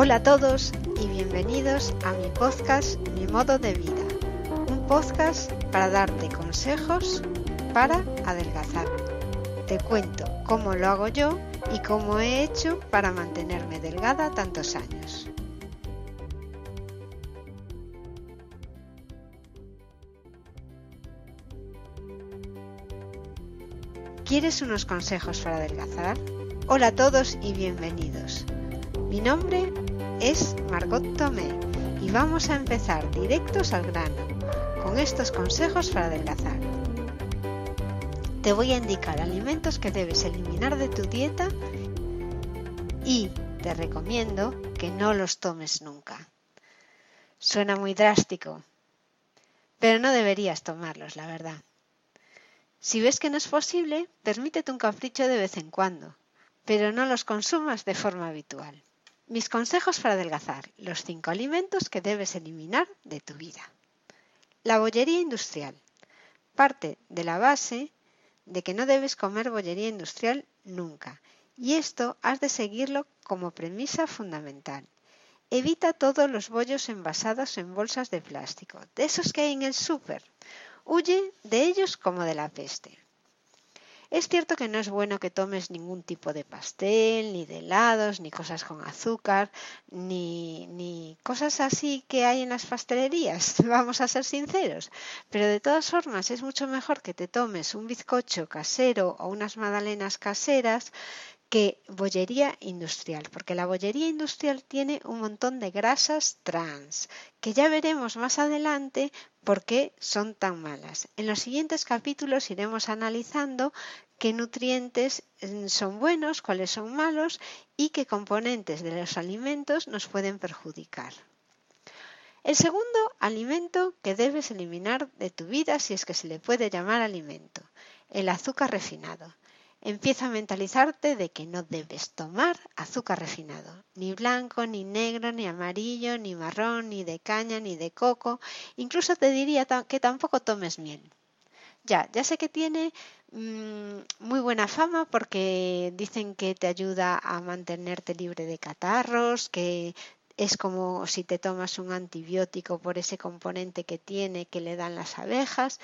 Hola a todos y bienvenidos a mi podcast Mi modo de vida, un podcast para darte consejos para adelgazar. Te cuento cómo lo hago yo y cómo he hecho para mantenerme delgada tantos años. ¿Quieres unos consejos para adelgazar? Hola a todos y bienvenidos. Mi nombre es Margot Tomé y vamos a empezar directos al grano con estos consejos para adelgazar. Te voy a indicar alimentos que debes eliminar de tu dieta y te recomiendo que no los tomes nunca. Suena muy drástico, pero no deberías tomarlos, la verdad. Si ves que no es posible, permítete un capricho de vez en cuando, pero no los consumas de forma habitual. Mis consejos para adelgazar. Los cinco alimentos que debes eliminar de tu vida. La bollería industrial. Parte de la base de que no debes comer bollería industrial nunca. Y esto has de seguirlo como premisa fundamental. Evita todos los bollos envasados en bolsas de plástico, de esos que hay en el súper. Huye de ellos como de la peste. Es cierto que no es bueno que tomes ningún tipo de pastel, ni de helados, ni cosas con azúcar, ni, ni cosas así que hay en las pastelerías, vamos a ser sinceros. Pero de todas formas es mucho mejor que te tomes un bizcocho casero o unas magdalenas caseras que bollería industrial, porque la bollería industrial tiene un montón de grasas trans, que ya veremos más adelante por qué son tan malas. En los siguientes capítulos iremos analizando qué nutrientes mm, son buenos, cuáles son malos y qué componentes de los alimentos nos pueden perjudicar. El segundo alimento que debes eliminar de tu vida, si es que se le puede llamar alimento, el azúcar refinado. Empieza a mentalizarte de que no debes tomar azúcar refinado, ni blanco, ni negro, ni amarillo, ni marrón, ni de caña, ni de coco. Incluso te diría que tampoco tomes miel. Ya, ya sé que tiene mm, muy buena fama porque dicen que te ayuda a mantenerte libre de catarros, que es como si te tomas un antibiótico por ese componente que tiene que le dan las abejas.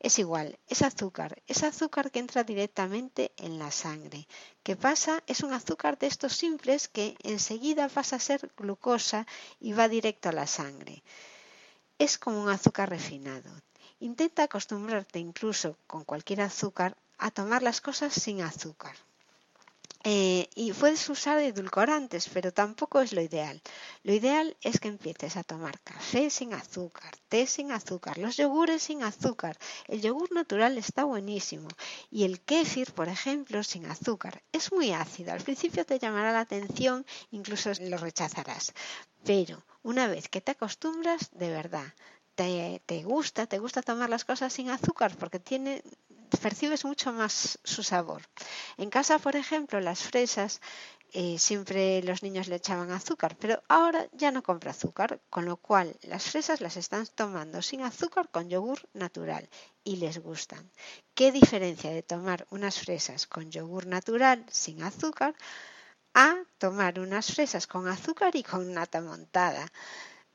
Es igual, es azúcar, es azúcar que entra directamente en la sangre. ¿Qué pasa? Es un azúcar de estos simples que enseguida pasa a ser glucosa y va directo a la sangre. Es como un azúcar refinado. Intenta acostumbrarte incluso con cualquier azúcar a tomar las cosas sin azúcar. Eh, y puedes usar edulcorantes, pero tampoco es lo ideal. Lo ideal es que empieces a tomar café sin azúcar, té sin azúcar, los yogures sin azúcar. El yogur natural está buenísimo. Y el kéfir, por ejemplo, sin azúcar. Es muy ácido. Al principio te llamará la atención, incluso lo rechazarás. Pero una vez que te acostumbras, de verdad, te, te, gusta, te gusta tomar las cosas sin azúcar porque tiene percibes mucho más su sabor. En casa, por ejemplo, las fresas eh, siempre los niños le echaban azúcar, pero ahora ya no compra azúcar, con lo cual las fresas las están tomando sin azúcar con yogur natural y les gustan. ¿Qué diferencia de tomar unas fresas con yogur natural sin azúcar a tomar unas fresas con azúcar y con nata montada?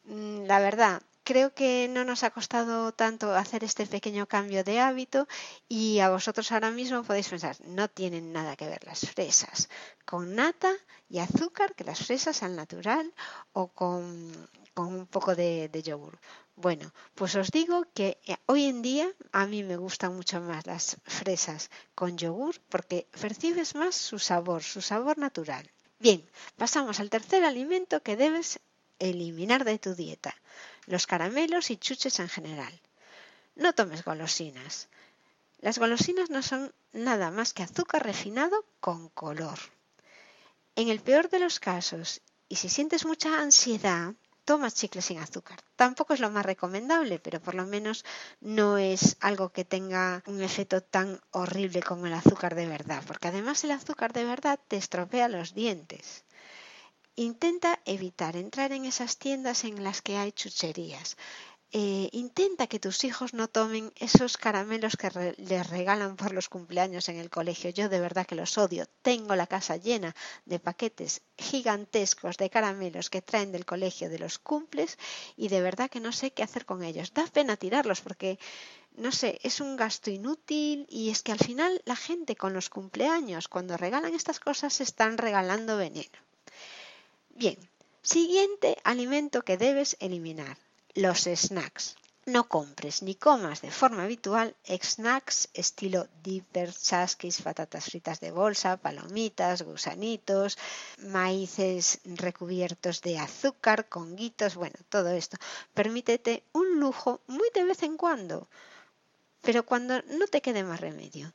Mm, la verdad, creo que no nos ha costado tanto hacer este pequeño cambio de hábito y a vosotros ahora mismo podéis pensar, no tienen nada que ver las fresas con nata y azúcar que las fresas al natural o con, un poco de, de yogur. Bueno, pues os digo que eh, hoy en día a mí me gustan mucho más las fresas con yogur porque percibes más su sabor, su sabor natural. Bien, pasamos al tercer alimento que debes eliminar de tu dieta los caramelos y chuches en general. No tomes golosinas. Las golosinas no son nada más que azúcar refinado con color. En el peor de los casos, y si sientes mucha ansiedad, tomas chicles sin azúcar. Tampoco es lo más recomendable, pero por lo menos no es algo que tenga un efecto tan horrible como el azúcar de verdad, porque además el azúcar de verdad te estropea los dientes. Intenta evitar entrar en esas tiendas en las que hay chucherías. Eh, intenta que tus hijos no tomen esos caramelos que les regalan por los cumpleaños en el colegio. Yo de verdad que los odio. Tengo la casa llena de paquetes gigantescos de caramelos que traen del colegio de los cumples y de verdad que no sé qué hacer con ellos. Da pena tirarlos porque no sé, es un gasto inútil y es que al final la gente con los cumpleaños, cuando regalan estas cosas, se están regalando veneno. Bien, siguiente alimento que debes eliminar, los snacks. No compres ni comas de forma habitual snacks estilo dippers, chasquis, patatas fritas de bolsa, palomitas, gusanitos, maíces recubiertos de azúcar, conguitos, bueno, todo esto. Permítete un lujo muy de vez en cuando pero cuando no te quede más remedio.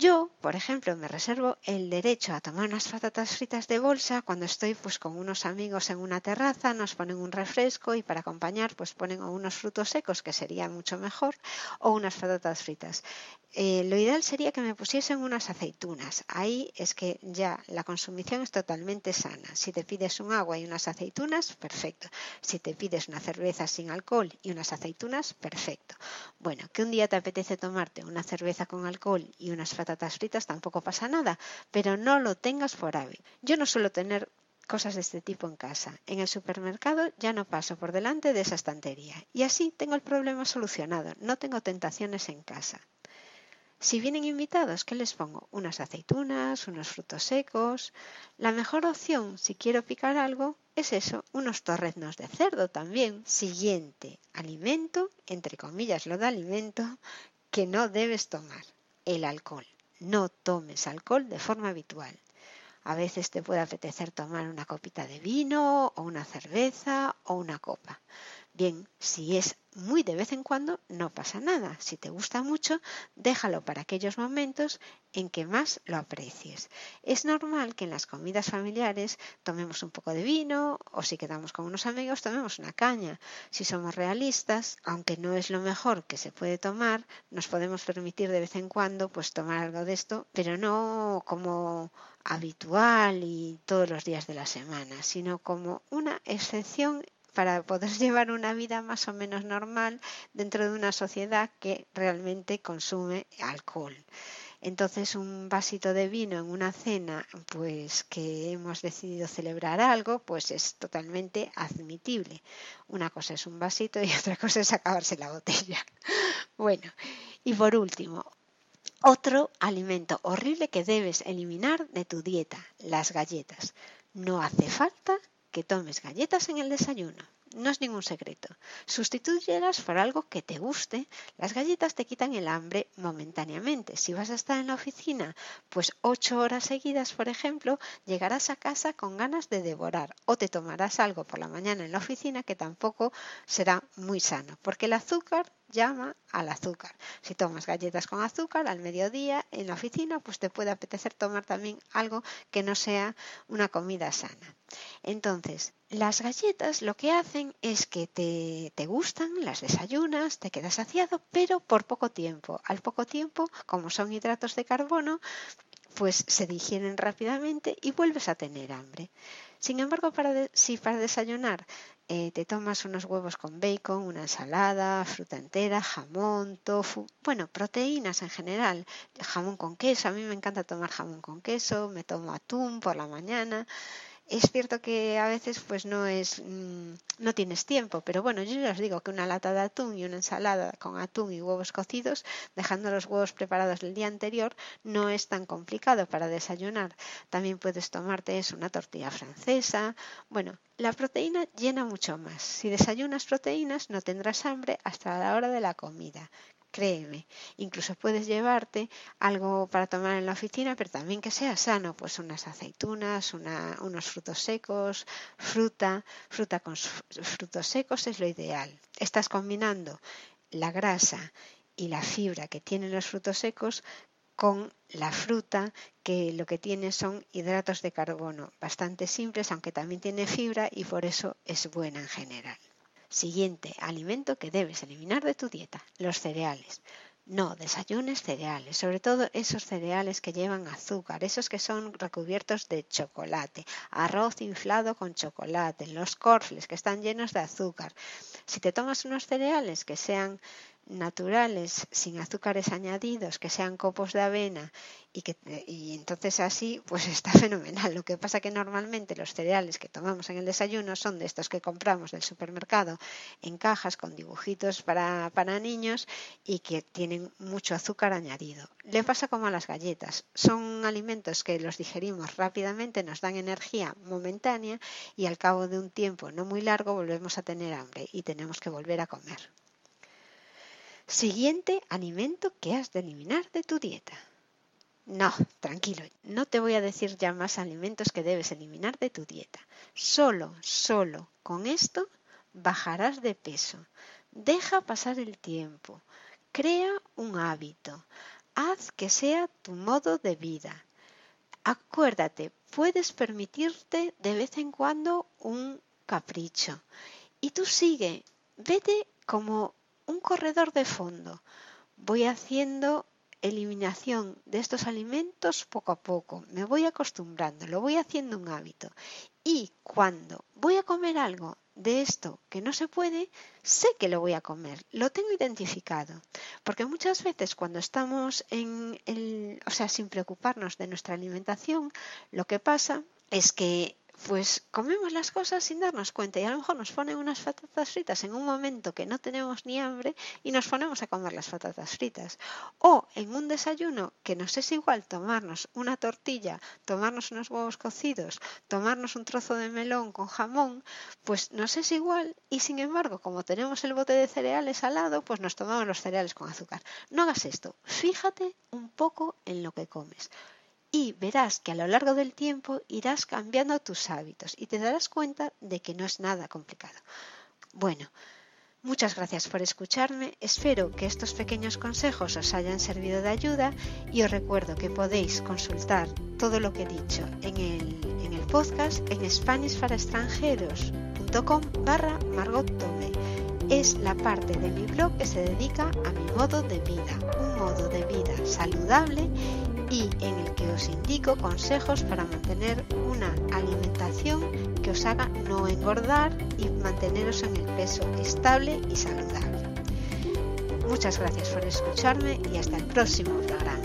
Yo, por ejemplo, me reservo el derecho a tomar unas patatas fritas de bolsa cuando estoy pues con unos amigos en una terraza, nos ponen un refresco y para acompañar pues ponen unos frutos secos que sería mucho mejor o unas patatas fritas. Eh, lo ideal sería que me pusiesen unas aceitunas. Ahí es que ya la consumición es totalmente sana. Si te pides un agua y unas aceitunas, perfecto. Si te pides una cerveza sin alcohol y unas aceitunas, perfecto. Bueno, que un día te apetece tomarte una cerveza con alcohol y unas patatas fritas, tampoco pasa nada, pero no lo tengas por hábito. Yo no suelo tener cosas de este tipo en casa. En el supermercado ya no paso por delante de esa estantería y así tengo el problema solucionado. No tengo tentaciones en casa. Si vienen invitados, ¿qué les pongo? Unas aceitunas, unos frutos secos. La mejor opción, si quiero picar algo, es eso, unos torreznos de cerdo también. Siguiente, alimento, entre comillas lo de alimento, que no debes tomar, el alcohol. No tomes alcohol de forma habitual. A veces te puede apetecer tomar una copita de vino o una cerveza o una copa. Bien, si es muy de vez en cuando, no pasa nada. Si te gusta mucho, déjalo para aquellos momentos en que más lo aprecies. Es normal que en las comidas familiares tomemos un poco de vino o si quedamos con unos amigos tomemos una caña. Si somos realistas, aunque no es lo mejor que se puede tomar, nos podemos permitir de vez en cuando pues tomar algo de esto, pero no como habitual y todos los días de la semana, sino como una excepción para poder llevar una vida más o menos normal dentro de una sociedad que realmente consume alcohol. Entonces un vasito de vino en una cena, pues que hemos decidido celebrar algo, pues es totalmente admitible. Una cosa es un vasito y otra cosa es acabarse la botella. Bueno, y por último, otro alimento horrible que debes eliminar de tu dieta, las galletas. No hace falta que tomes galletas en el desayuno. No es ningún secreto. Sustitúyelas por algo que te guste. Las galletas te quitan el hambre momentáneamente. Si vas a estar en la oficina, pues ocho horas seguidas, por ejemplo, llegarás a casa con ganas de devorar o te tomarás algo por la mañana en la oficina que tampoco será muy sano, porque el azúcar llama al azúcar. Si tomas galletas con azúcar al mediodía en la oficina, pues te puede apetecer tomar también algo que no sea una comida sana. Entonces, las galletas lo que hacen es que te, te gustan, las desayunas, te quedas saciado, pero por poco tiempo. Al poco tiempo, como son hidratos de carbono, pues se digieren rápidamente y vuelves a tener hambre. Sin embargo, si para desayunar eh, te tomas unos huevos con bacon, una ensalada, fruta entera, jamón, tofu, bueno, proteínas en general, jamón con queso, a mí me encanta tomar jamón con queso, me tomo atún por la mañana, es cierto que a veces pues no es mm, no tienes tiempo, pero bueno, yo ya os digo que una lata de atún y una ensalada con atún y huevos cocidos, dejando los huevos preparados el día anterior, no es tan complicado para desayunar. También puedes tomarte una tortilla francesa. Bueno, la proteína llena mucho más. Si desayunas proteínas no tendrás hambre hasta la hora de la comida, créeme. Incluso puedes llevarte algo para tomar en la oficina, pero también que sea sano, pues unas aceitunas, unos frutos secos, fruta, fruta con frutos secos es lo ideal. Estás combinando la grasa y la fibra que tienen los frutos secos con la fruta que lo que tiene son hidratos de carbono bastante simples, aunque también tiene fibra y por eso es buena en general. Siguiente alimento que debes eliminar de tu dieta, los cereales. No, desayunes cereales, sobre todo esos cereales que llevan azúcar, esos que son recubiertos de chocolate, arroz inflado con chocolate, los corfles que están llenos de azúcar. Si te tomas unos cereales que sean naturales, sin azúcares añadidos, que sean copos de avena y que y entonces así pues está fenomenal. Lo que pasa que normalmente los cereales que tomamos en el desayuno son de estos que compramos del supermercado en cajas con dibujitos para, para niños y que tienen mucho azúcar añadido. Le pasa como a las galletas. Son alimentos que los digerimos rápidamente, nos dan energía momentánea y al cabo de un tiempo no muy largo volvemos a tener hambre y tenemos que volver a comer. Siguiente alimento que has de eliminar de tu dieta. No, tranquilo, no te voy a decir ya más alimentos que debes eliminar de tu dieta. Solo, solo con esto bajarás de peso. Deja pasar el tiempo. Crea un hábito. Haz que sea tu modo de vida. Acuérdate, puedes permitirte de vez en cuando un capricho. Y tú sigue, vete como un corredor de fondo. Voy haciendo eliminación de estos alimentos poco a poco, me voy acostumbrando, lo voy haciendo un hábito. Y cuando voy a comer algo de esto que no se puede, sé que lo voy a comer, lo tengo identificado. Porque muchas veces cuando estamos en el, o sea, sin preocuparnos de nuestra alimentación, lo que pasa es que pues comemos las cosas sin darnos cuenta y a lo mejor nos ponen unas patatas fritas en un momento que no tenemos ni hambre y nos ponemos a comer las patatas fritas. O en un desayuno que nos es igual tomarnos una tortilla, tomarnos unos huevos cocidos, tomarnos un trozo de melón con jamón, pues nos es igual y sin embargo como tenemos el bote de cereales al lado, pues nos tomamos los cereales con azúcar. No hagas esto, fíjate un poco en lo que comes y verás que a lo largo del tiempo irás cambiando tus hábitos y te darás cuenta de que no es nada complicado. Bueno, muchas gracias por escucharme, espero que estos pequeños consejos os hayan servido de ayuda y os recuerdo que podéis consultar todo lo que he dicho en el, en el podcast en spanishparaextranjeros.com barra Margot Tome. Es la parte de mi blog que se dedica a mi modo de vida, un modo de vida saludable y en el que os indico consejos para mantener una alimentación que os haga no engordar y manteneros en el peso estable y saludable. Muchas gracias por escucharme y hasta el próximo programa.